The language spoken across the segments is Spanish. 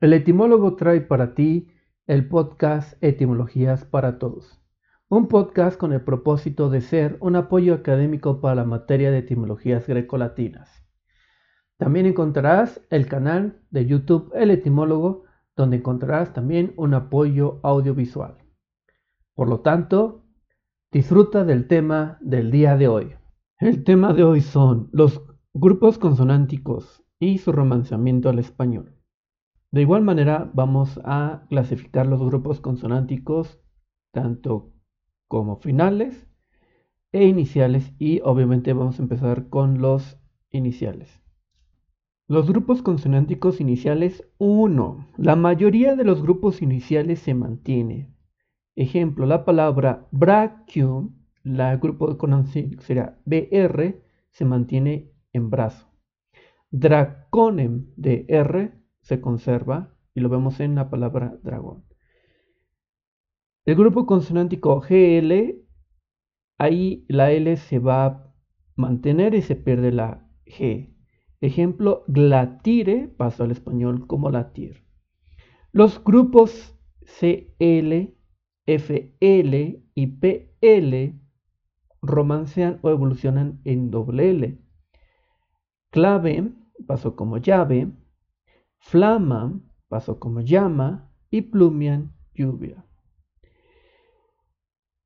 El etimólogo trae para ti el podcast Etimologías para Todos, un podcast con el propósito de ser un apoyo académico para la materia de etimologías grecolatinas. También encontrarás el canal de YouTube El Etimólogo, donde encontrarás también un apoyo audiovisual. Por lo tanto, disfruta del tema del día de hoy. El tema de hoy son los grupos consonánticos y su romanceamiento al español. De igual manera, vamos a clasificar los grupos consonánticos tanto como finales e iniciales y obviamente vamos a empezar con los iniciales. Los grupos consonánticos iniciales 1. La mayoría de los grupos iniciales se mantiene. Ejemplo, la palabra brachium, la grupo consonántico será BR, se mantiene en brazo. Draconem de R se conserva y lo vemos en la palabra dragón. El grupo consonántico GL, ahí la L se va a mantener y se pierde la G. Ejemplo, glatire pasó al español como latir. Los grupos CL, FL y PL romancean o evolucionan en doble L. Clave pasó como llave, Flama pasó como llama y Plumian lluvia.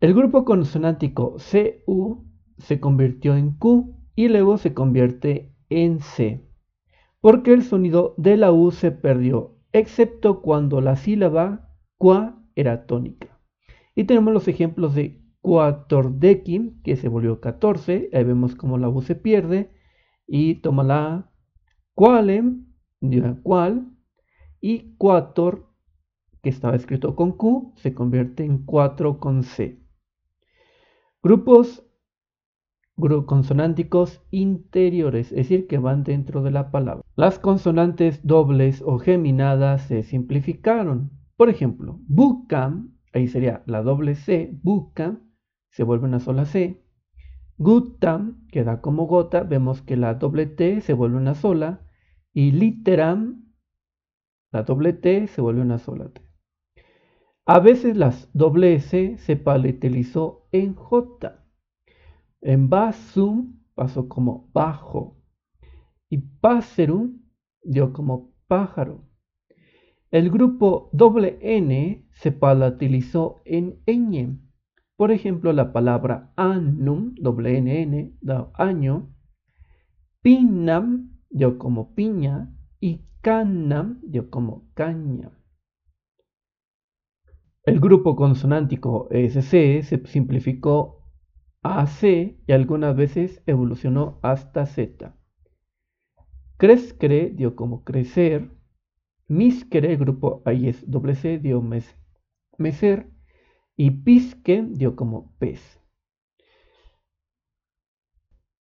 El grupo consonántico CU se convirtió en Q y luego se convierte en C, porque el sonido de la U se perdió, excepto cuando la sílaba qua era tónica. Y tenemos los ejemplos de quatordecim, que se volvió 14, ahí vemos cómo la U se pierde, y toma la qualem, cual, y quator, que estaba escrito con Q, se convierte en 4 con C. Grupos consonánticos interiores, es decir, que van dentro de la palabra. Las consonantes dobles o geminadas se simplificaron. Por ejemplo, bucam, ahí sería la doble C, bucam, se vuelve una sola C. Gutam, queda como gota, vemos que la doble T se vuelve una sola. Y literam, la doble T se vuelve una sola T. A veces las doble S se paletelizó en J. En basum pasó como bajo. Y paserum dio como pájaro. El grupo doble N se palatilizó en ñ. Por ejemplo, la palabra annum, doble N, da año. Pinam dio como piña y cannam dio como caña. El grupo consonántico SC se simplificó a C y algunas veces evolucionó hasta Z. Crescere dio como crecer. Miscere, grupo ahí es doble C, dio mes, meser. Y pisque dio como pez.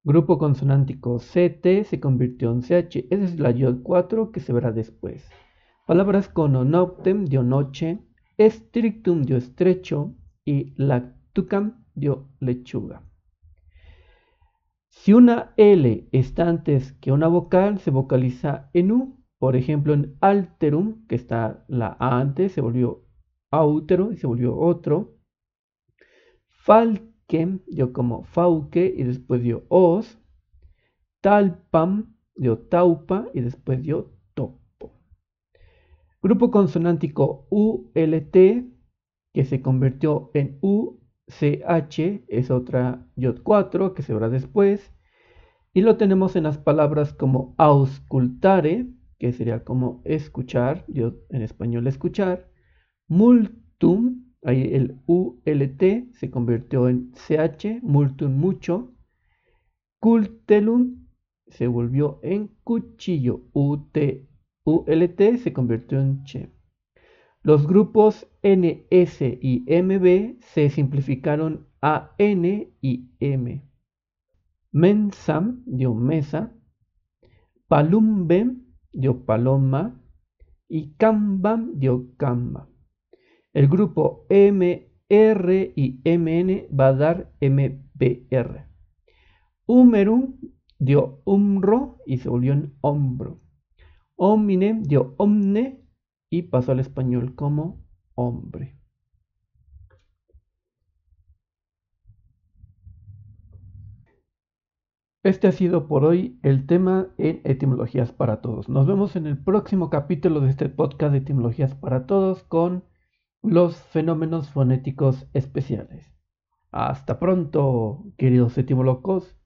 Grupo consonántico CT se convirtió en CH. Esa es la yod 4 que se verá después. Palabras con onoptem dio noche, strictum dio estrecho y lactucam dio lechuga. Si una L está antes que una vocal, se vocaliza en U. Por ejemplo, en alterum, que está la A antes, se volvió autero y se volvió otro. Fal dio como Fauque y después dio Os. Talpam dio Taupa y después dio Topo. Grupo consonántico ULT que se convirtió en UCH, es otra Yod 4 que se verá después. Y lo tenemos en las palabras como auscultare, que sería como escuchar, yo en español escuchar, multum, Ahí el ULT se convirtió en CH, multum mucho. Cultelum se volvió en cuchillo. UT, ULT se convirtió en che. Los grupos NS y MB se simplificaron a N y M. Mensam dio mesa. Palumbem dio paloma. Y Cambam dio camba. El grupo MR y MN va a dar MBR. Humerum dio umro y se volvió en hombro. Hominem dio omne y pasó al español como hombre. Este ha sido por hoy el tema en Etimologías para Todos. Nos vemos en el próximo capítulo de este podcast de Etimologías para Todos con los fenómenos fonéticos especiales. Hasta pronto, queridos etimólogos